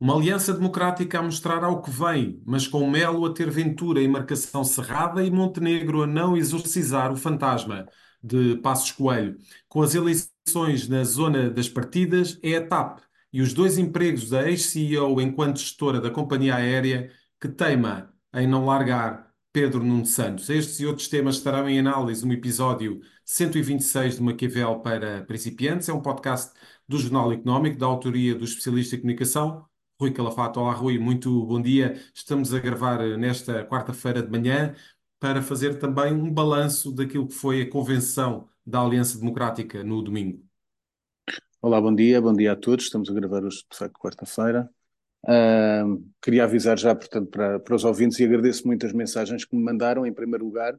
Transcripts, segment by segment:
Uma aliança democrática a mostrar ao que vem, mas com Melo a ter Ventura em marcação cerrada e Montenegro a não exorcizar o fantasma de Passos Coelho. Com as eleições na zona das partidas, é a TAP e os dois empregos da ex-CEO enquanto gestora da companhia aérea que teima em não largar Pedro Nuno Santos. Estes e outros temas estarão em análise no episódio 126 de Maquiavel para principiantes. É um podcast do Jornal Económico, da autoria do especialista em comunicação, Rui Calafato. Olá, Rui, muito bom dia. Estamos a gravar nesta quarta-feira de manhã para fazer também um balanço daquilo que foi a convenção da Aliança Democrática no domingo. Olá, bom dia, bom dia a todos. Estamos a gravar hoje, de facto, quarta-feira. Uh, queria avisar já, portanto, para, para os ouvintes e agradeço muito as mensagens que me mandaram, em primeiro lugar,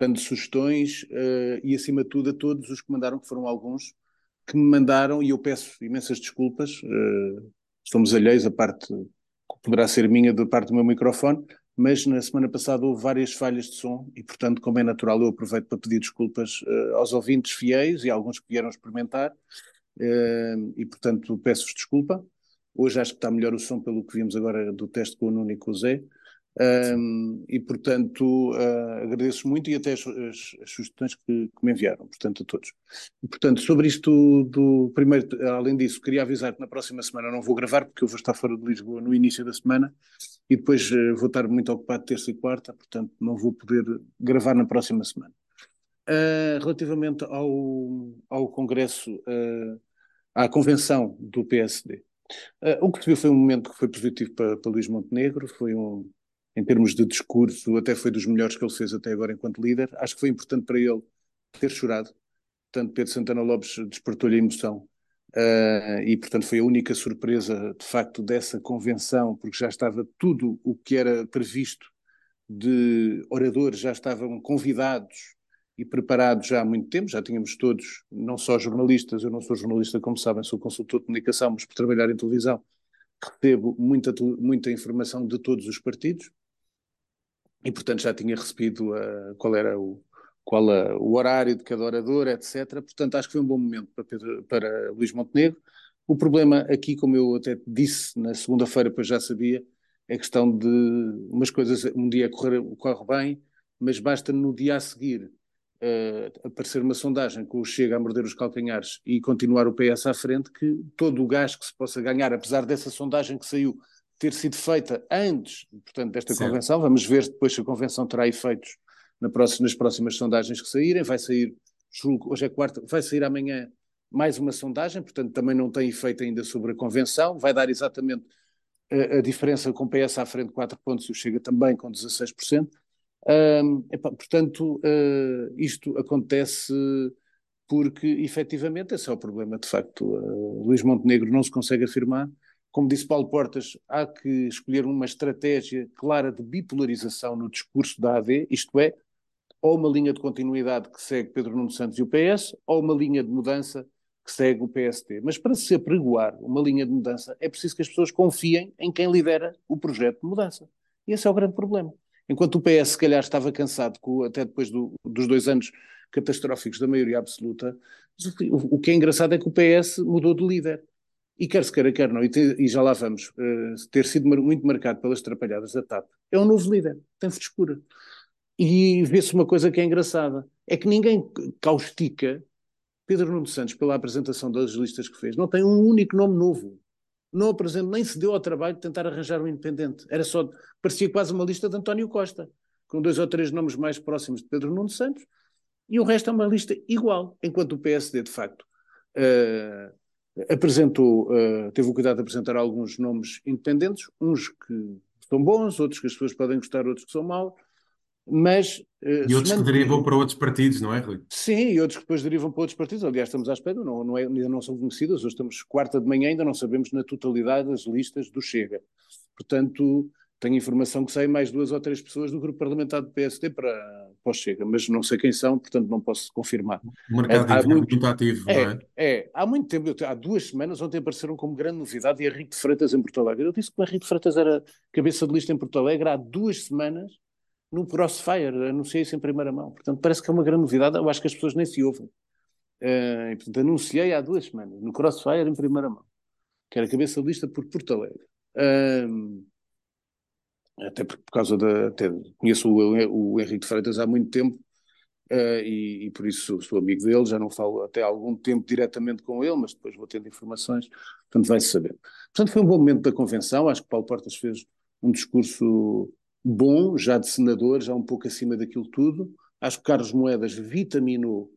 dando sugestões uh, e, acima de tudo, a todos os que mandaram, que foram alguns, que me mandaram, e eu peço imensas desculpas, uh, estamos alheios, a parte que poderá ser minha da parte do meu microfone, mas na semana passada houve várias falhas de som e, portanto, como é natural, eu aproveito para pedir desculpas uh, aos ouvintes fiéis e alguns que vieram experimentar, uh, e, portanto, peço-vos desculpa. Hoje acho que está melhor o som pelo que vimos agora do teste com o Nuno e com o Zé. Um, e, portanto, uh, agradeço muito e até as, as, as sugestões que, que, me enviaram, portanto, a todos. E, portanto, sobre isto do primeiro, além disso, queria avisar que na próxima semana não vou gravar, porque eu vou estar fora de Lisboa no início da semana e depois uh, vou estar muito ocupado terça e quarta, portanto, não vou poder gravar na próxima semana. Uh, relativamente ao, ao Congresso, à convenção do PSD, o que se viu foi um momento que foi positivo para, para Luís Montenegro, foi um em termos de discurso, até foi dos melhores que ele fez até agora enquanto líder. Acho que foi importante para ele ter chorado. Portanto, Pedro Santana Lopes despertou-lhe a emoção. Uh, e, portanto, foi a única surpresa, de facto, dessa convenção, porque já estava tudo o que era previsto de oradores, já estavam convidados e preparados já há muito tempo, já tínhamos todos, não só jornalistas, eu não sou jornalista, como sabem, sou consultor de comunicação, mas por trabalhar em televisão, recebo muita, muita informação de todos os partidos, e portanto já tinha recebido uh, qual era o, qual a, o horário de cada orador, etc. Portanto, acho que foi um bom momento para, Pedro, para Luís Montenegro. O problema aqui, como eu até disse na segunda-feira, pois já sabia, é questão de umas coisas, um dia correr, corre bem, mas basta no dia a seguir uh, aparecer uma sondagem que o chega a morder os calcanhares e continuar o PS à frente, que todo o gás que se possa ganhar, apesar dessa sondagem que saiu ter sido feita antes, portanto, desta certo. convenção. Vamos ver depois se a convenção terá efeitos na próxima, nas próximas sondagens que saírem. Vai sair, julgo, hoje é quarta, vai sair amanhã mais uma sondagem, portanto, também não tem efeito ainda sobre a convenção. Vai dar exatamente a, a diferença com o PS à frente, 4 pontos, e o Chega também com 16%. Um, epá, portanto, uh, isto acontece porque, efetivamente, esse é o problema. De facto, uh, Luís Montenegro não se consegue afirmar como disse Paulo Portas, há que escolher uma estratégia clara de bipolarização no discurso da AD, isto é, ou uma linha de continuidade que segue Pedro Nuno Santos e o PS, ou uma linha de mudança que segue o PST. Mas para se apregoar uma linha de mudança, é preciso que as pessoas confiem em quem lidera o projeto de mudança. E esse é o grande problema. Enquanto o PS, se calhar, estava cansado, com, até depois do, dos dois anos catastróficos da maioria absoluta, o, o que é engraçado é que o PS mudou de líder. E quer se queira, quer não, e, te, e já lá vamos, uh, ter sido mar, muito marcado pelas trapalhadas da TAP, é um novo líder, tem frescura. E vê-se uma coisa que é engraçada, é que ninguém caustica Pedro Nuno Santos pela apresentação das listas que fez, não tem um único nome novo. Não apresenta, nem se deu ao trabalho de tentar arranjar um independente. Era só, parecia quase uma lista de António Costa, com dois ou três nomes mais próximos de Pedro Nuno Santos, e o resto é uma lista igual, enquanto o PSD, de facto, uh, apresentou, uh, teve o cuidado de apresentar alguns nomes independentes, uns que são bons, outros que as pessoas podem gostar, outros que são maus, mas... Uh, e outros que derivam para outros partidos, não é, Rui? Sim, e outros que depois derivam para outros partidos. Aliás, estamos à espera, não, não é, ainda não são conhecidas, hoje estamos quarta de manhã, ainda não sabemos na totalidade as listas do Chega. Portanto, tenho informação que saem mais duas ou três pessoas do grupo parlamentar do PSD para, para o Chega, mas não sei quem são, portanto não posso confirmar. O mercado é, muito, muito ativo, é, não é? É, há muito tempo, há duas semanas, ontem apareceram como grande novidade e Henrique de Freitas em Porto Alegre. Eu disse que o Henrique de Freitas era cabeça de lista em Porto Alegre há duas semanas no Crossfire, anunciei isso em primeira mão. Portanto, parece que é uma grande novidade, eu acho que as pessoas nem se ouvem. Uh, e, portanto, anunciei há duas semanas, no Crossfire em primeira mão, que era cabeça de lista por Porto Alegre. Um, até por, por causa da. Até, conheço o, o Henrique de Freitas há muito tempo uh, e, e, por isso sou, amigo dele, já não falo até há algum tempo diretamente com ele, mas depois vou tendo informações, portanto vai-se saber. Portanto, foi um bom momento da convenção, acho que Paulo Portas fez um discurso bom, já de senador, já um pouco acima daquilo tudo. Acho que Carlos Moedas vitaminou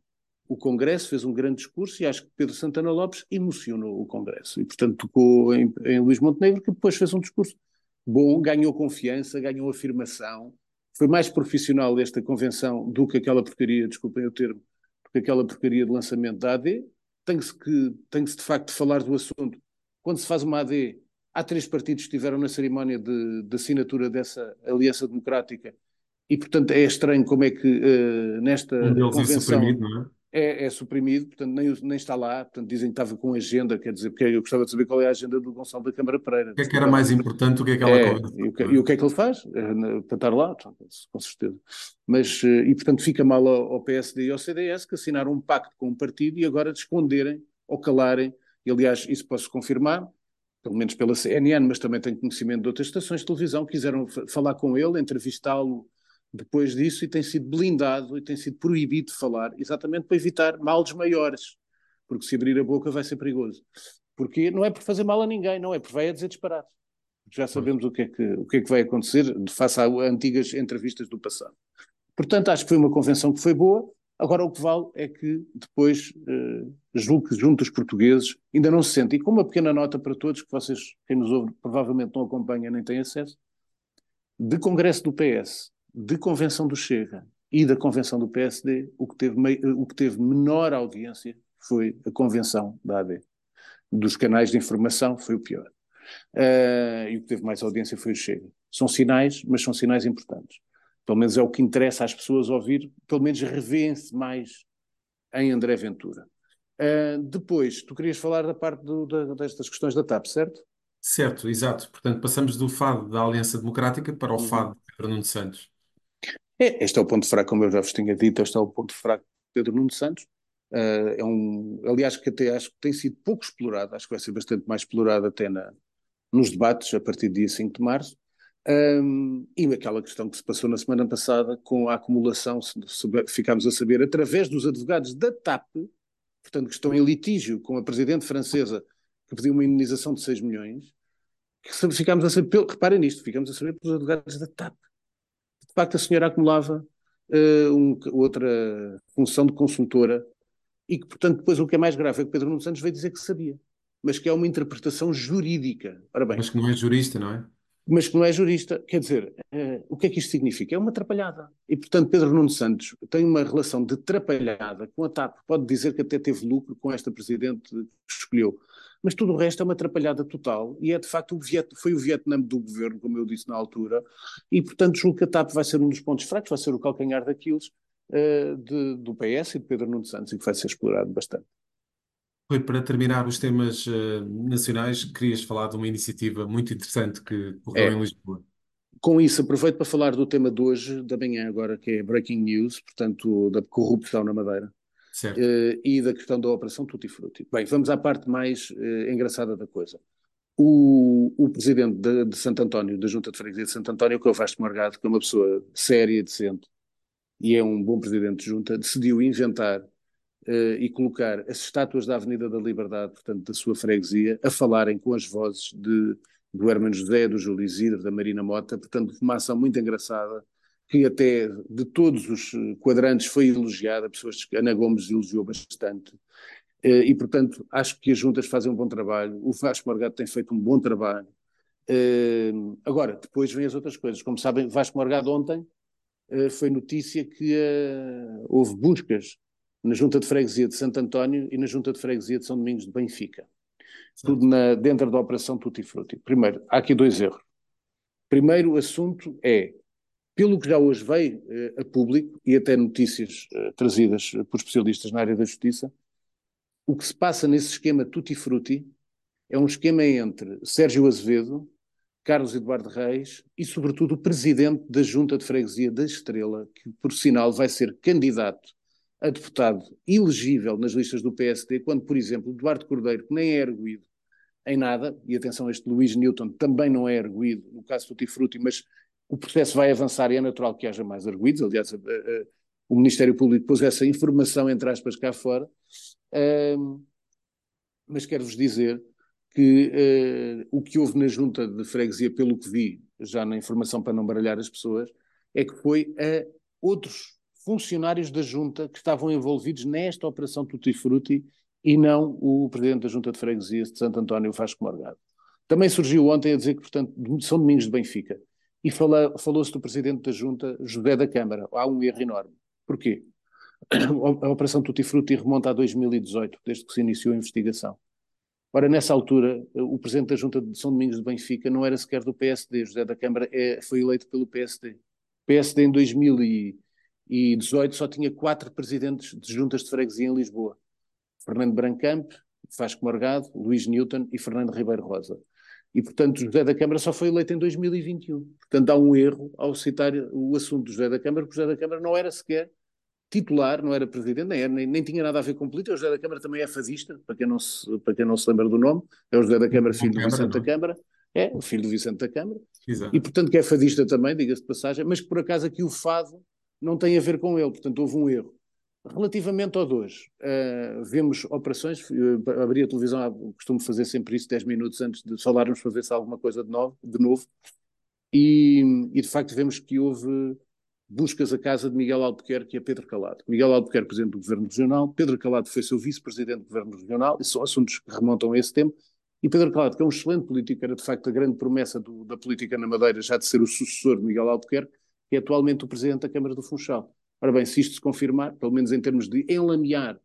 o Congresso, fez um grande discurso e acho que Pedro Santana Lopes emocionou o Congresso. E, portanto, tocou em, em Luís Montenegro, que depois fez um discurso bom, ganhou confiança, ganhou afirmação. Foi mais profissional esta convenção do que aquela porcaria, desculpem o termo, do que aquela porcaria de lançamento da AD. Tem-se que, tem de facto falar do assunto. Quando se faz uma AD, há três partidos que estiveram na cerimónia de, de assinatura dessa aliança democrática e, portanto, é estranho como é que uh, nesta um é convenção... É? É, é, suprimido, portanto nem, nem, está lá, portanto dizem que estava com agenda, quer dizer, porque eu gostava de saber qual é a agenda do Gonçalo da Câmara Pereira. O que é que era mais importante do que aquela é, e, o que, e o que é que ele faz? É, para estar lá, com certeza. Mas, eh, e portanto fica mal ao, ao PSD e ao CDS que assinaram um pacto com um partido e agora de esconderem ou calarem, e aliás isso posso confirmar, pelo menos pela CNN, mas também tenho conhecimento de outras estações de televisão, quiseram falar com ele, entrevistá-lo depois disso e tem sido blindado e tem sido proibido de falar, exatamente para evitar males maiores, porque se abrir a boca vai ser perigoso. Porque não é por fazer mal a ninguém, não é por vai a dizer disparate. Já sabemos o que, é que, o que é que vai acontecer face a antigas entrevistas do passado. Portanto, acho que foi uma convenção que foi boa. Agora, o que vale é que depois, eh, julgo que junto dos portugueses, ainda não se sente. E com uma pequena nota para todos, que vocês, quem nos ouve, provavelmente não acompanha nem tem acesso, de congresso do PS de convenção do Chega e da convenção do PSD, o que teve, o que teve menor audiência foi a convenção da AD. Dos canais de informação foi o pior. Uh, e o que teve mais audiência foi o Chega. São sinais, mas são sinais importantes. Pelo menos é o que interessa às pessoas ouvir, pelo menos revêem-se mais em André Ventura. Uh, depois, tu querias falar da parte do, da, destas questões da TAP, certo? Certo, exato. Portanto, passamos do fado da Aliança Democrática para o uhum. fado de Pedro Nuno Santos. É, este é o ponto fraco, como eu já vos tinha dito, este é o ponto fraco de Pedro Nuno Santos. Uh, é um, aliás, que até acho que tem sido pouco explorado, acho que vai ser bastante mais explorado até na, nos debates a partir do dia 5 de março. Um, e aquela questão que se passou na semana passada com a acumulação, se, se, ficámos a saber, através dos advogados da TAP, portanto, que estão em litígio com a presidente francesa que pediu uma indenização de 6 milhões, que ficámos a saber, reparem nisto, ficámos a saber pelos advogados da TAP de facto a senhora acumulava uh, um, outra função de consultora e que, portanto, depois o que é mais grave é que Pedro Nuno Santos veio dizer que sabia, mas que é uma interpretação jurídica. Ora bem, mas que não é jurista, não é? Mas que não é jurista. Quer dizer, uh, o que é que isto significa? É uma atrapalhada. E, portanto, Pedro Nuno Santos tem uma relação de atrapalhada com a TAP. Pode dizer que até teve lucro com esta presidente que escolheu mas tudo o resto é uma atrapalhada total e é de facto o Viet, foi o Vietnã do governo, como eu disse na altura, e portanto julgo que a TAP vai ser um dos pontos fracos, vai ser o calcanhar daqueles uh, de, do PS e de Pedro Nuno Santos e que vai ser explorado bastante. Foi para terminar os temas uh, nacionais, querias falar de uma iniciativa muito interessante que ocorreu é. em Lisboa. Com isso, aproveito para falar do tema de hoje, da manhã agora, que é Breaking News, portanto, da corrupção na Madeira. Uh, e da questão da Operação Tutti Frutti. Bem, vamos à parte mais uh, engraçada da coisa. O, o presidente de, de, Santo António, da Junta de Freguesia de Santo António, que é o Vasco Morgado, que é uma pessoa séria, decente e é um bom presidente de junta, decidiu inventar uh, e colocar as estátuas da Avenida da Liberdade, portanto, da sua freguesia, a falarem com as vozes de, do Hermano José, do Júlio Isidro, da Marina Mota, portanto, uma ação muito engraçada que até de todos os eh, quadrantes foi elogiada, pessoas que Ana Gomes elogiou bastante, eh, e portanto acho que as juntas fazem um bom trabalho, o Vasco Morgado tem feito um bom trabalho. Eh, agora, depois vêm as outras coisas, como sabem, Vasco Morgado ontem foi notícia que houve buscas na Junta de Freguesia de Santo António e na Junta de Freguesia de São Domingos de Benfica. Tudo na, dentro da Operação Tutti Frutti. Primeiro, há aqui dois erros. Primeiro assunto é pelo que já hoje veio eh, a público e até notícias eh, trazidas por especialistas na área da justiça, o que se passa nesse esquema tutti frutti é um esquema entre Sérgio Azevedo, Carlos Eduardo Reis e, sobretudo, o presidente da Junta de Freguesia da Estrela, que, por sinal, vai ser candidato a deputado elegível nas listas do PSD, quando, por exemplo, Eduardo Cordeiro, que nem é erguido, em nada, e atenção, este Luís Newton também não é arguído no caso Tutti Frutti, mas o processo vai avançar e é natural que haja mais arguídos. Aliás, o Ministério Público pôs essa informação, entre aspas, cá fora. Uh, mas quero-vos dizer que uh, o que houve na junta de freguesia, pelo que vi, já na informação para não baralhar as pessoas, é que foi a outros funcionários da junta que estavam envolvidos nesta operação Tutti Frutti e não o presidente da junta de freguesia de Santo António Vasco Morgado. Também surgiu ontem a dizer que, portanto, São Domingos de Benfica. E falou-se do presidente da junta, José da Câmara. Há um erro enorme. Porquê? A operação Tutti Frutti remonta a 2018, desde que se iniciou a investigação. Ora, nessa altura, o presidente da Junta de São Domingos de Benfica não era sequer do PSD, José da Câmara é, foi eleito pelo PSD. O PSD em 2018 só tinha quatro presidentes de juntas de freguesia em Lisboa. Fernando Brancamp, Vasco Morgado, Luís Newton e Fernando Ribeiro Rosa. E, portanto, José da Câmara só foi eleito em 2021. Portanto, há um erro ao citar o assunto do José da Câmara, porque José da Câmara não era sequer titular, não era presidente, nem, nem, nem, tinha nada a ver com política. O José da Câmara também é fazista, para quem não se, para quem não se lembra do nome. É o José da Câmara, filho do Vicente da Câmara. É, o filho do Vicente da Câmara. Exato. E, portanto, que é fadista também, diga-se de passagem, mas que por acaso aqui o fado não tem a ver com ele. Portanto, houve um erro. Relativamente ao dois, uh, vemos operações, uh, abri a televisão, costumo fazer sempre isso 10 minutos antes de falarmos para ver se há alguma coisa de novo, de novo. E, e de facto vemos que houve buscas a casa de Miguel Albuquerque e a Pedro Calado. Miguel Albuquerque, presidente do Governo Regional, Pedro Calado foi seu vice-presidente do Governo Regional, e são assuntos que remontam a esse tempo, e Pedro Calado, que é um excelente político, era de facto a grande promessa do, da política na Madeira, já de ser o sucessor de Miguel Albuquerque, que é atualmente o presidente da Câmara do Funchal. Ora bem, se isto se confirmar, pelo menos em termos de enlamear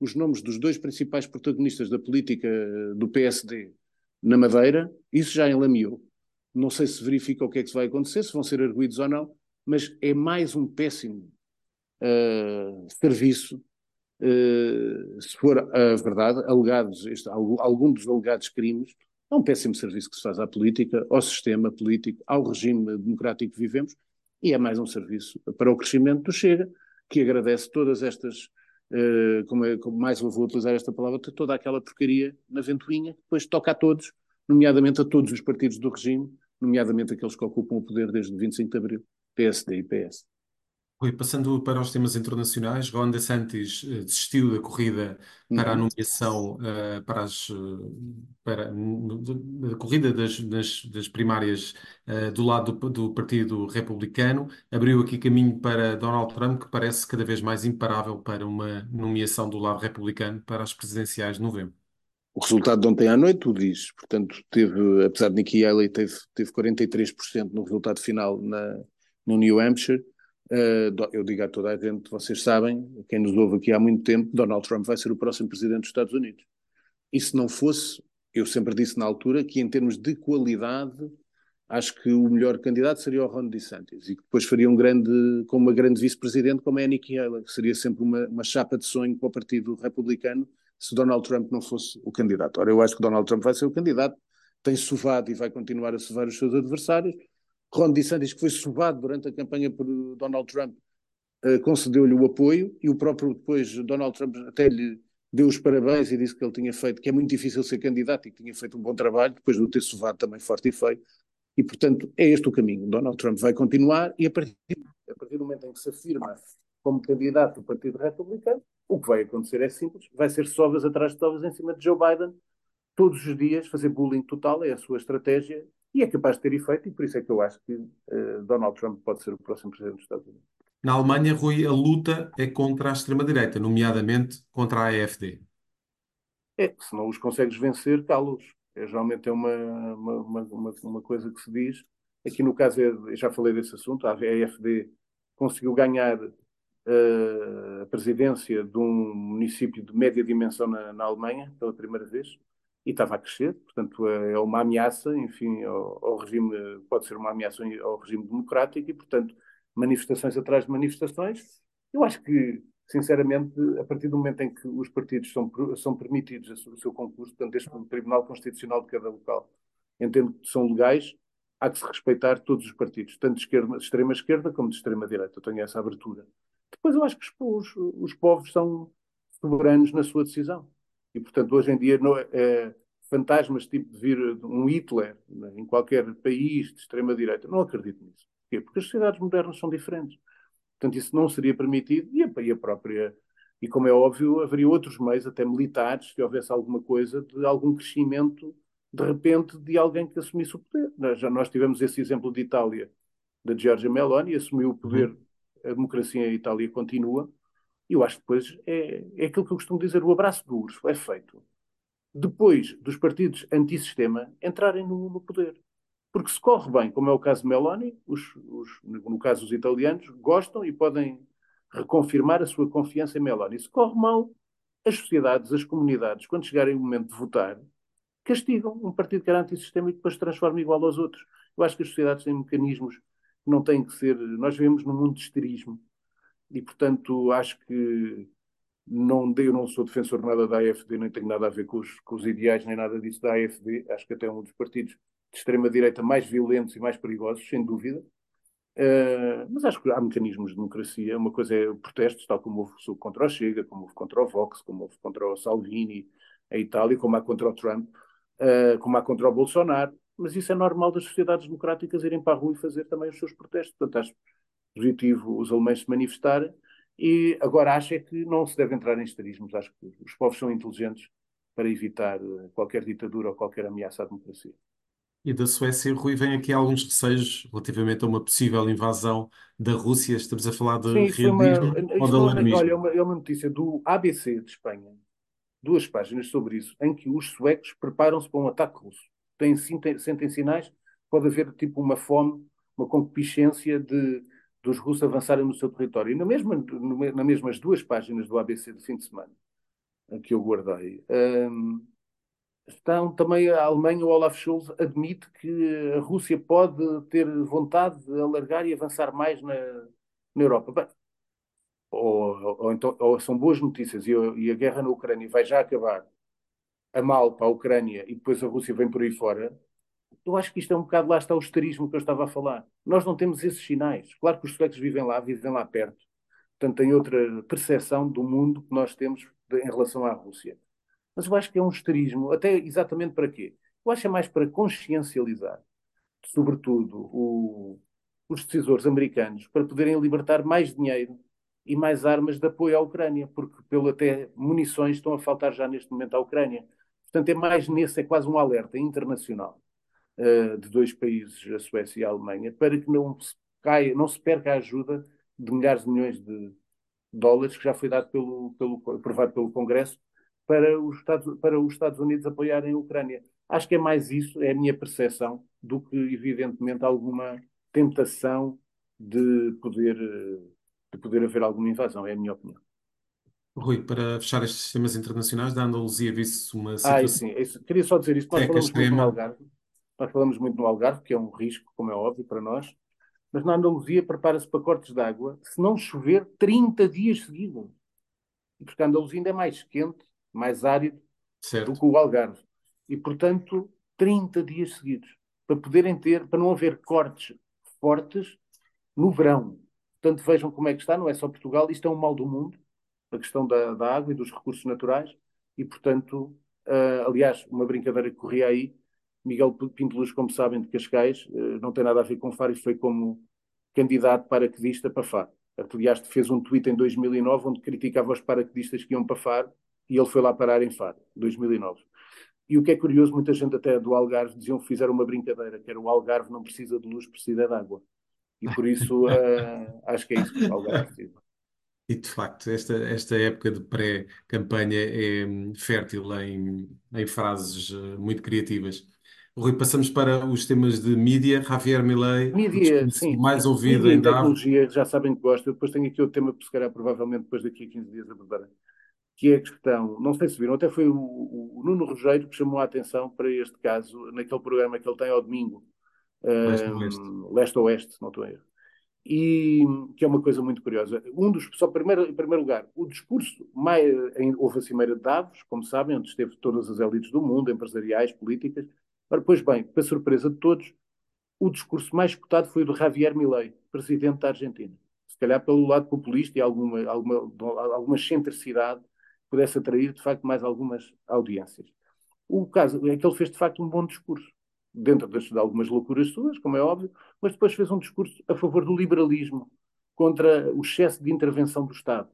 os nomes dos dois principais protagonistas da política do PSD na Madeira, isso já enlameou. Não sei se verifica o que é que vai acontecer, se vão ser arguídos ou não, mas é mais um péssimo uh, serviço, uh, se for a verdade, alegados, este, algum dos alegados crimes, é um péssimo serviço que se faz à política, ao sistema político, ao regime democrático que vivemos, e é mais um serviço para o crescimento do Chega, que agradece todas estas, uh, como, é, como mais eu vou utilizar esta palavra, toda aquela porcaria na ventoinha, que depois toca a todos, nomeadamente a todos os partidos do regime, nomeadamente aqueles que ocupam o poder desde 25 de Abril. PSD e PS. Rui, passando para os temas internacionais, Ron DeSantis uh, desistiu da corrida para a uhum. nomeação uh, para, as, uh, para a corrida das, das, das primárias do lado do, do, Partido Republicano, abriu aqui caminho para Donald Trump, que parece cada vez mais imparável para uma nomeação do lado republicano para as presidenciais de novembro. O resultado de ontem à noite o diz, portanto, teve, apesar de Nikki Haley teve, teve 43% no resultado final na, no New Hampshire. Uh, eu digo a toda a gente, vocês sabem, quem nos ouve aqui há muito tempo, Donald Trump vai ser o próximo presidente dos Estados Unidos. E se não fosse, eu sempre disse na altura que em termos de qualidade, acho que o melhor candidato seria o Ron DeSantis e que depois faria um grande, com uma grande vice-presidente como é a Nikki Haley, que seria sempre uma, uma chapa de sonho para o Partido Republicano se Donald Trump não fosse o candidato. Ora, eu acho que Donald Trump vai ser o candidato, tem sovado e vai continuar a sovar os seus adversários, Ron DeSantis, que foi sovado durante a campanha por Donald Trump, uh, concedeu-lhe o apoio e o próprio depois Donald Trump até lhe deu os parabéns e disse que ele tinha feito, que é muito difícil ser candidato e que tinha feito um bom trabalho, depois de o ter sovado também forte e feio. E, portanto, é este o caminho. Donald Trump vai continuar e, a partir, a partir do momento em que se afirma como candidato do Partido Republicano, o que vai acontecer é simples: vai ser sovas atrás de sovas em cima de Joe Biden, todos os dias, fazer bullying total, é a sua estratégia, e é capaz de ter efeito, e por isso é que eu acho que uh, Donald Trump pode ser o próximo presidente dos Estados Unidos. Na Alemanha, Rui, a luta é contra a extrema-direita, nomeadamente contra a AfD. É, se não os consegues vencer, cá-los. É, geralmente é uma, uma, uma, uma, coisa que se diz. Aqui no caso, é, já falei desse assunto, a AfD conseguiu ganhar uh, a presidência de um município de média dimensão na, na Alemanha pela primeira vez e estava a crescer, portanto é, é uma ameaça, enfim, ao, ao, regime, pode ser uma ameaça ao regime democrático e, portanto, manifestações atrás de manifestações. Eu acho que, sinceramente, a partir do momento em que os partidos são, são permitidos o seu concurso, portanto, este Tribunal Constitucional de cada local, entendo que são legais, há que se respeitar todos os partidos, tanto de, esquerda, de extrema esquerda como de extrema direita. Eu tenho essa abertura. Depois eu acho que os, os povos são soberanos na sua decisão. E, portanto, hoje em dia, não, é, fantasmas tipo de vir um Hitler né, em qualquer país de extrema-direita. Não acredito nisso. Porquê? Porque as sociedades modernas são diferentes. Portanto, isso não seria permitido e a, e a própria. E como é óbvio, haveria outros meios, até militares, se houvesse alguma coisa de algum crescimento de repente de alguém que assumisse o poder. Nós, já nós tivemos esse exemplo de Itália, da Giorgia Meloni, assumiu o poder, uhum. a democracia em Itália continua, e eu acho que depois é, é aquilo que eu costumo dizer, o abraço do urso é feito depois dos partidos antissistema entrarem no, no poder. Porque se corre bem, como é o caso de Meloni, os, os, no caso os italianos, gostam e podem reconfirmar a sua confiança em Meloni. Se corre mal, as sociedades, as comunidades, quando chegarem o momento de votar, castigam um partido que era antissistema e depois se transforma igual aos outros. Eu acho que as sociedades têm mecanismos que não têm que ser. Nós vivemos num mundo de esterismo e, portanto, acho que não, eu não sou defensor nada da AFD, nem tenho nada a ver com os, com os ideais, nem nada disso da AFD. Acho que até é um dos partidos de extrema-direita mais violentos e mais perigosos, sem dúvida. Uh, mas acho que há mecanismos de democracia. Uma coisa é protestos, tal como houve contra o Chega, como houve contra o Vox, como houve contra o Salvini, a Itália, como há contra o Trump, uh, como há contra o Bolsonaro. Mas isso é normal das sociedades democráticas irem para a rua e fazer também os seus protestos. Portanto, acho positivo os alemães se manifestarem e agora acho é que não se deve entrar em esterismos. Acho que os povos são inteligentes para evitar eh, qualquer ditadura ou qualquer ameaça à democracia. E da Suécia, Rui, vem aqui alguns receios relativamente a uma possível invasão da Rússia. Estamos a falar de Sim, realismo uma, ou de alarmismo? Olha, é uma, é uma notícia do ABC de Espanha, duas páginas sobre isso, em que os suecos preparam-se para um ataque russo. Têm, sentem sinais, pode haver tipo uma fome, uma concupiscência de dos russos avançarem no seu território. E na mesma, na mesmas duas páginas do ABC de fim de semana, que eu guardei, um, estão também a Alemanha, o Olaf Scholz admite que a Rússia pode ter vontade de alargar e avançar mais na, na Europa. Bem, ou, ou, então, ou são boas notícias e, e, a guerra na Ucrânia vai já acabar a mal para a Ucrânia e depois a Rússia vem por aí fora, eu acho que isto é um bocado lá está o esterismo que eu estava a falar. Nós não temos esses sinais. Claro que os suecos vivem lá, vivem lá perto. Portanto, têm outra percepção do mundo que nós temos de, em relação à Rússia. Mas eu acho que é um esterismo, até exatamente para quê? Eu acho que é mais para consciencializar, sobretudo, o, os decisores americanos, para poderem libertar mais dinheiro e mais armas de apoio à Ucrânia, porque pelo até munições estão a faltar já neste momento à Ucrânia. Portanto, é mais nesse, é quase um alerta internacional uh, de dois países, a Suécia e a Alemanha, para que não se, caia, não se perca a ajuda de milhares de milhões de dólares que já foi dado pelo, pelo, aprovado pelo Congresso para os, Estados, para os Estados Unidos apoiarem a Ucrânia. Acho que é mais isso, é a minha percepção, do que, evidentemente, alguma tentação de poder, de poder haver alguma invasão, é a minha opinião. Rui, para fechar estes temas internacionais, da Andaluzia viu-se uma situação... Ah, sim, isso, queria só dizer isto, nós falamos muito no Algarve, nós falamos muito no Algarve, que é um risco, como é óbvio, para nós, mas na Andaluzia prepara-se para cortes de água se não chover 30 dias seguidos. Porque a Andaluzia ainda é mais quente, mais árido certo. do que o Algarve. E, portanto, 30 dias seguidos. Para poderem ter, para não haver cortes fortes no verão. Portanto, vejam como é que está, não é só Portugal, isto é um mal do mundo, a questão da, da água e dos recursos naturais, e, portanto, uh, aliás, uma brincadeira que corria aí, Miguel Pinto Luz, como sabem, de Cascais, eh, não tem nada a ver com Faro e foi como candidato paraquedista para Faro. Aliás, fez um tweet em 2009 onde criticava os paraquedistas que iam para Faro e ele foi lá parar em Faro, 2009. E o que é curioso, muita gente até do Algarve diziam que fizeram uma brincadeira, que era o Algarve não precisa de luz, precisa de água. E por isso uh, acho que é isso que o Algarve precisa. E de facto, esta, esta época de pré-campanha é hum, fértil em, em frases uh, muito criativas. Rui, passamos para os temas de mídia. Javier Milei, mídia, sim. mais ouvido mídia em tecnologia, já sabem que gosto. Eu depois tenho aqui outro tema que se calhar provavelmente depois daqui a 15 dias abordarei, que é a questão, não sei se viram, até foi o, o, Nuno Rogério que chamou a atenção para este caso, naquele programa que ele tem ao domingo, um, Leste-Oeste, se não estou a erro. E que é uma coisa muito curiosa. Um dos, só primeiro, em primeiro lugar, o discurso, mais, em, houve a Cimeira de Davos, como sabem, onde esteve todas as elites do mundo, empresariais, políticas, Ora, pois bem, para surpresa de todos, o discurso mais cotado foi o de Javier Milei, presidente da Argentina. Se calhar pelo lado populista e alguma, alguma, alguma excentricidade pudesse atrair, de facto, mais algumas audiências. O caso é que ele fez, de facto, um bom discurso, dentro de algumas loucuras suas, como é óbvio, mas depois fez um discurso a favor do liberalismo, contra o excesso de intervenção do Estado.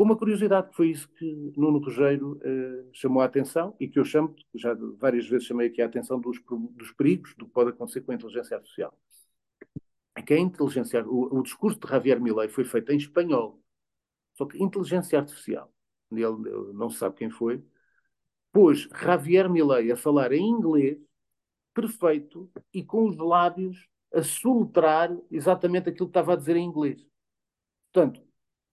Com uma curiosidade, que foi isso que Nuno Rogério eh, chamou a atenção e que eu chamo, já várias vezes chamei aqui a atenção dos, dos perigos do que pode acontecer com a inteligência artificial. É que a inteligência, o, o discurso de Javier Milei foi feito em espanhol, só que inteligência artificial, ele, não se sabe quem foi, pôs Javier Milei a falar em inglês perfeito e com os lábios a soletrar exatamente aquilo que estava a dizer em inglês. Portanto,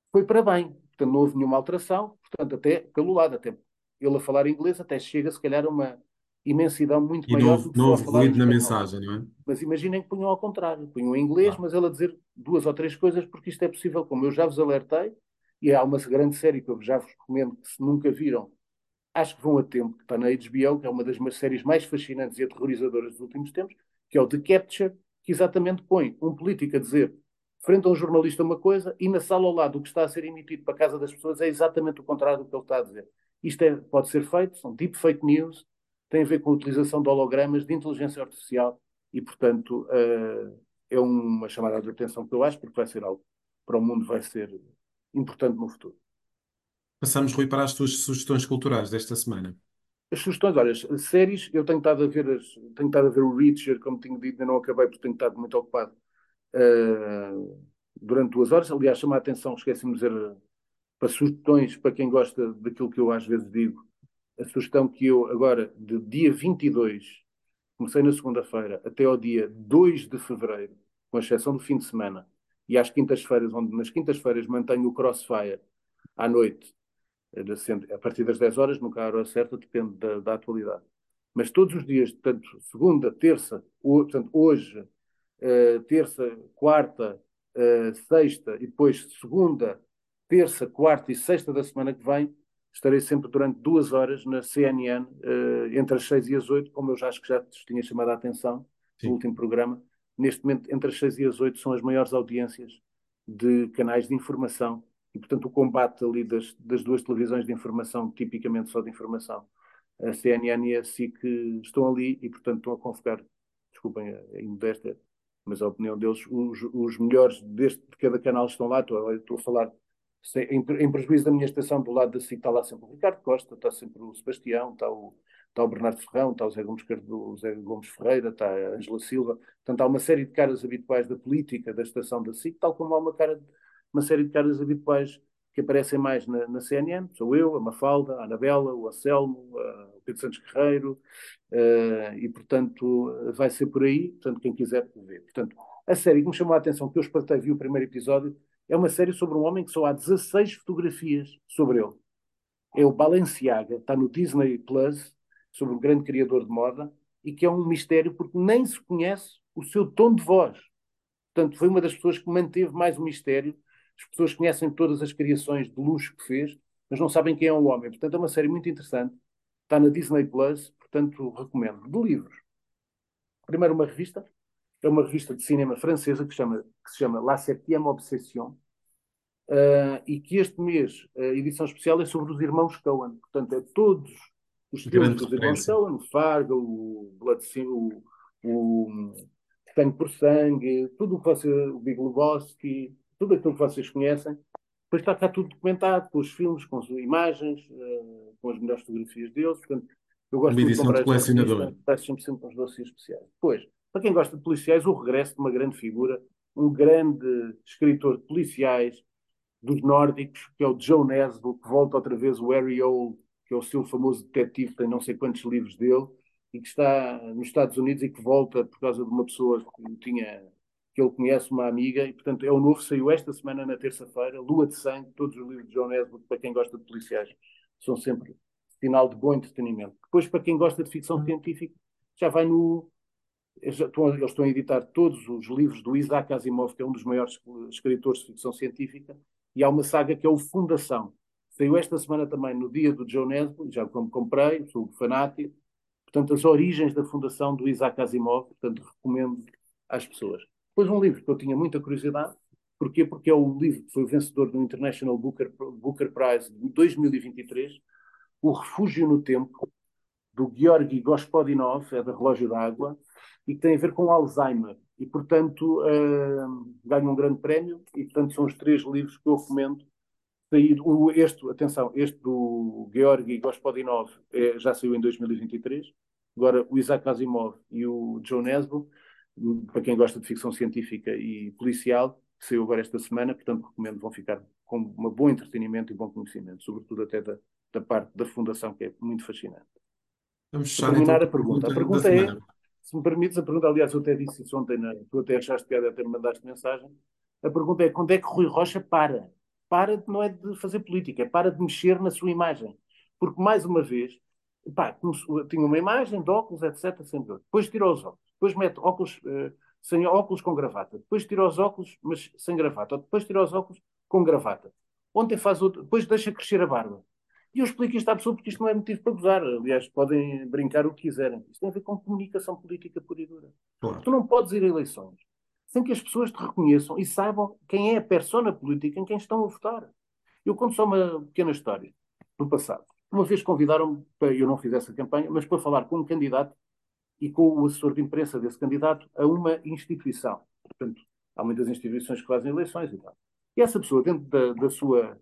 foi para bem. Portanto, não houve nenhuma alteração, portanto, até pelo lado, até ele a falar inglês, até chega, se calhar, a uma imensidão muito e maior do que não houve ruído na mensagem, não é? Mas imaginem que punham ao contrário, punham em inglês, ah. mas ele a dizer duas ou três coisas, porque isto é possível, como eu já vos alertei, e há uma grande série que eu já vos recomendo, que se nunca viram, acho que vão a tempo, que está na HBO, que é uma das séries mais fascinantes e aterrorizadoras dos últimos tempos, que é o The Capture, que exatamente põe um político a dizer frente a um jornalista uma coisa e na sala ao lado o que está a ser emitido para a casa das pessoas é exatamente o contrário do que ele está a dizer. Isto é, pode ser feito, são deep fake news, tem a ver com a utilização de hologramas, de inteligência artificial e, portanto, uh, é uma chamada de atenção que eu acho, porque vai ser algo para o mundo, vai ser importante no futuro. Passamos, Rui, para as tuas sugestões culturais desta semana. As sugestões, olha, as séries, eu tenho estado a ver, as, tenho estado a ver o Reacher, como tinha dito, ainda não acabei porque tenho estado muito ocupado uh, durante duas horas. Aliás, chama a atenção, esqueci-me de dizer, para sugestões, para quem gosta daquilo que eu às vezes digo, a sugestão que eu agora, de dia 22, comecei na segunda-feira, até ao dia 2 de fevereiro, com exceção do fim de semana, e às quintas-feiras, onde nas quintas-feiras mantenho o crossfire à noite, eh, a partir das 10 horas, nunca a hora certa, depende da, da atualidade. Mas todos os dias, portanto, segunda, terça, portanto, hoje, uh, terça, quarta, uh, sexta e depois segunda, terça, quarta e sexta da semana que vem, estarei sempre durante duas horas na CNN, uh, entre as seis e as oito, como eu já acho que já te tinha chamado a atenção Sim. no último programa. Neste momento, entre as seis e as oito são as maiores audiências de canais de informação e, portanto, o combate ali das, das duas televisões de informação, tipicamente só de informação, a CNN e a SIC estão ali e, portanto, estão a convocar, desculpem a imodéstia, mas a opinião deles, os, os melhores deste, de cada canal estão lá. Estou, estou a falar em, em, prejuízo da minha estação, do lado da SIC está lá sempre o Ricardo Costa, está sempre o Sebastião, está o, está o Bernardo Ferrão, está o Zé Gomes, o Zé Gomes Ferreira, está a Angela Silva. Portanto, há uma série de caras habituais da política da estação da SIC, tal como há uma, cara, uma série de caras habituais que aparecem mais na, na CNN. Sou eu, a Mafalda, a Anabela, o Anselmo, o Pedro Santos Guerreiro, uh, e, portanto, vai ser por aí. Portanto, quem quiser ver. Portanto, a série que me chamou a atenção, que eu espartei, vi o primeiro episódio, é uma série sobre um homem que só há 16 fotografias sobre ele. É o Balenciaga, está no Disney Plus, sobre um grande criador de moda, e que é um mistério porque nem se conhece o seu tom de voz. Portanto, foi uma das pessoas que manteve mais o mistério. As pessoas conhecem todas as criações de luxo que fez, mas não sabem quem é o homem. Portanto, é uma série muito interessante. Está na Disney Plus, portanto, recomendo. De livros. Primeiro, uma revista, é uma revista de cinema francesa que, chama, que se chama La Septième Obsession, uh, e que este mês a edição especial é sobre os irmãos Coen. Portanto, é todos os filmes dos irmãos Coen, o Fargo, o Blood o, o Sangue por Sangue, tudo o que você, o Big Lebowski, tudo aquilo que vocês conhecem. Depois está cá tudo documentado, com os filmes, com as imagens, uh, com as melhores fotografias deles. Portanto, eu gosto Uma edição de colecionador. Peço sempre, sempre uns dossiês especiais. Depois, para quem gosta de policiais, o regresso de uma grande figura, um grande escritor de policiais dos nórdicos, que é o Joe Nesbo, que volta outra vez o Harry Old, que é o seu famoso detetive, tem não sei quantos livros dele, e que está nos Estados Unidos e que volta por causa de uma pessoa que tinha que ele conhece, uma amiga, e portanto é o novo, saiu esta semana na terça-feira, Lua de Sangue, todos os livros de Joe Nesbo, para quem gosta de policiais, são sempre sinal de bom entretenimento. Depois, para quem gosta de ficção científica, já vai no eles estão a editar todos os livros do Isaac Asimov, que é um dos maiores escritores de ficção científica, e há uma saga que é o Fundação. Saiu esta semana também, no dia do Joe Nesbo, já como comprei, sou fanático. Portanto, as origens da fundação do Isaac Asimov, portanto, recomendo às pessoas. Depois um livro que eu tinha muita curiosidade, porquê? Porque é o livro que foi vencedor do International Booker, Booker Prize de 2023, O Refúgio no Tempo, do Georgi Gospodinov, é da Relógio d'Água, e que tem a ver com Alzheimer. E, portanto, uh, um grande prémio, e, portanto, são os três livros que eu recomendo. O, este, atenção, este do Georgi Gospodinov é, já saiu em 2023. Agora, o Isaac Asimov e o Joe Nesbo, para quem gosta de ficção científica e policial, que saiu agora esta semana, portanto, recomendo, vão ficar com um bom entretenimento e bom conhecimento, sobretudo até da, da parte da fundação, que é muito fascinante. Vamos fechar, terminar então, a pergunta. A pergunta é, se me permites, a pergunta, aliás, eu até disse isso ontem, na, tu até achaste piada até me mandaste mensagem. A pergunta é quando é que Rui Rocha para? Para não é de fazer política, é para de mexer na sua imagem. Porque, mais uma vez, pá, tinha uma imagem de óculos, etc. Sempre. Depois tira os óculos, depois mete óculos uh, sem óculos com gravata, depois tira os óculos, mas sem gravata, ou depois tira os óculos com gravata. Ontem faz outro, depois deixa crescer a barba. E eu explico isto à pessoa porque isto não é motivo para gozar. Aliás, podem brincar o que quiserem. Isto tem a ver com comunicação política pura e dura. Claro. Tu não podes ir a eleições sem que as pessoas te reconheçam e saibam quem é a persona política em quem estão a votar. Eu conto só uma pequena história do passado. Uma vez convidaram-me para eu não fizesse a campanha, mas para falar com um candidato e com o assessor de imprensa desse candidato a uma instituição. Portanto, há muitas instituições que fazem eleições e tal. E essa pessoa, dentro da, da sua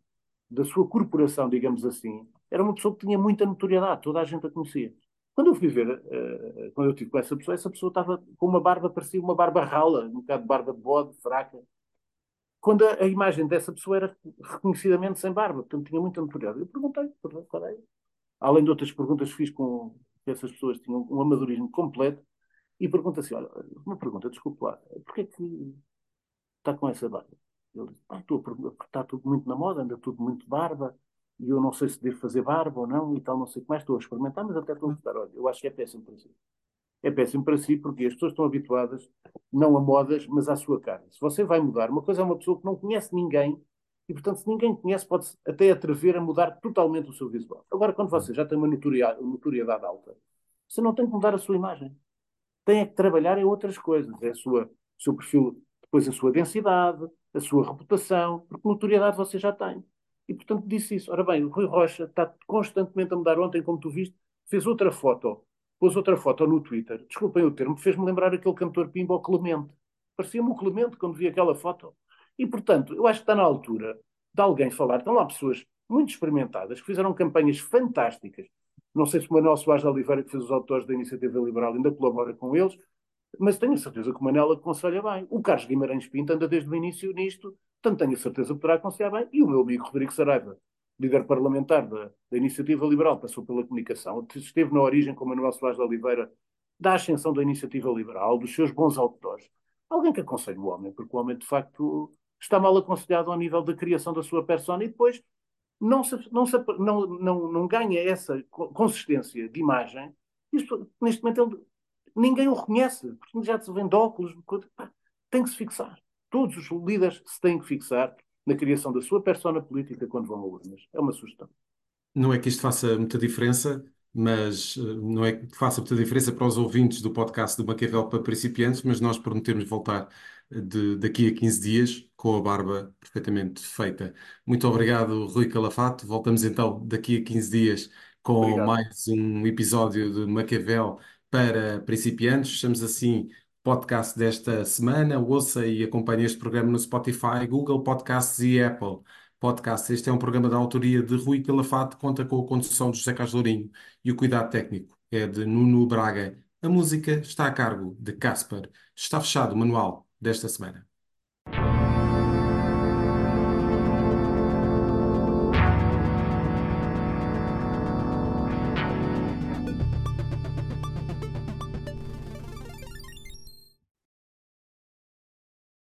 da sua corporação, digamos assim, era uma pessoa que tinha muita notoriedade, toda a gente a conhecia. Quando eu fui ver, uh, quando eu estive com essa pessoa, essa pessoa estava com uma barba, parecia uma barba rala, um bocado de barba de bode, fraca. Quando a, a, imagem dessa pessoa era reconhecidamente sem barba, portanto tinha muita notoriedade. Eu perguntei, qual é? Além de outras perguntas que fiz com essas pessoas tinham um amadorismo completo, e pergunta assim, olha, uma pergunta, desculpe lá, porquê é que está com essa barba? Ele disse, ah, estou está tudo muito na moda, anda tudo muito barba, e eu não sei se devo fazer barba ou não, e tal, não sei o que mais, estou a experimentar, mas até estou a gostar. Olha, eu acho que é péssimo para si. É péssimo para si porque as pessoas estão habituadas, não a modas, mas à sua cara. Se você vai mudar, uma coisa é uma pessoa que não conhece ninguém, e portanto, se ninguém conhece, pode até atrever a mudar totalmente o seu visual. Agora, quando você já tem uma notoriedade, notoriedade alta, você não tem que mudar a sua imagem. Tem é que trabalhar em outras coisas. É sua, o seu perfil, depois a sua densidade, a sua reputação, porque notoriedade você já tem. E, portanto, disse isso. Ora bem, o Rui Rocha está constantemente a mudar. Ontem, como tu viste, fez outra foto, pôs outra foto no Twitter. Desculpem o termo, fez-me lembrar aquele cantor Pimba, Clemente. Parecia-me o Clemente quando vi aquela foto. E, portanto, eu acho que está na altura de alguém falar. Estão lá pessoas muito experimentadas que fizeram campanhas fantásticas. Não sei se o Manuel Soares de Oliveira, que fez os autores da Iniciativa Liberal, ainda colabora com eles, mas tenho certeza que o Manela aconselha bem. O Carlos Guimarães Pinto anda desde o início nisto, portanto tenho certeza que poderá aconselhar bem. E o meu amigo Rodrigo Saraiva, líder parlamentar da, da Iniciativa Liberal, passou pela comunicação, esteve na origem com Manuel Soares de Oliveira da ascensão da Iniciativa Liberal, dos seus bons autores. Alguém que aconselhe o homem, porque o homem, de facto, está mal aconselhado ao nível da criação da sua persona e depois não, se, não, se, não, não, não ganha essa consistência de imagem. Isto, neste momento ele ninguém o reconhece, porque já se vende óculos, tem que se fixar. Todos os líderes se têm que fixar na criação da sua persona política quando vão a urnas. É uma sugestão. Não é que isto faça muita diferença, mas eh, não é que faça muita diferença para os ouvintes do podcast do Maquiavel para principiantes, mas nós prometemos voltar de, daqui a 15 dias com a barba perfeitamente feita. Muito obrigado, Rui Calafato. Voltamos então daqui a 15 dias com obrigado. mais um episódio de Maquiavel para principiantes. Estamos assim podcast desta semana. Ouça e acompanhe este programa no Spotify, Google Podcasts e Apple Podcasts. Este é um programa da autoria de Rui Calafato, conta com a condução de José Carlos Lourinho e o cuidado técnico é de Nuno Braga. A música está a cargo de Casper. Está fechado o manual desta semana.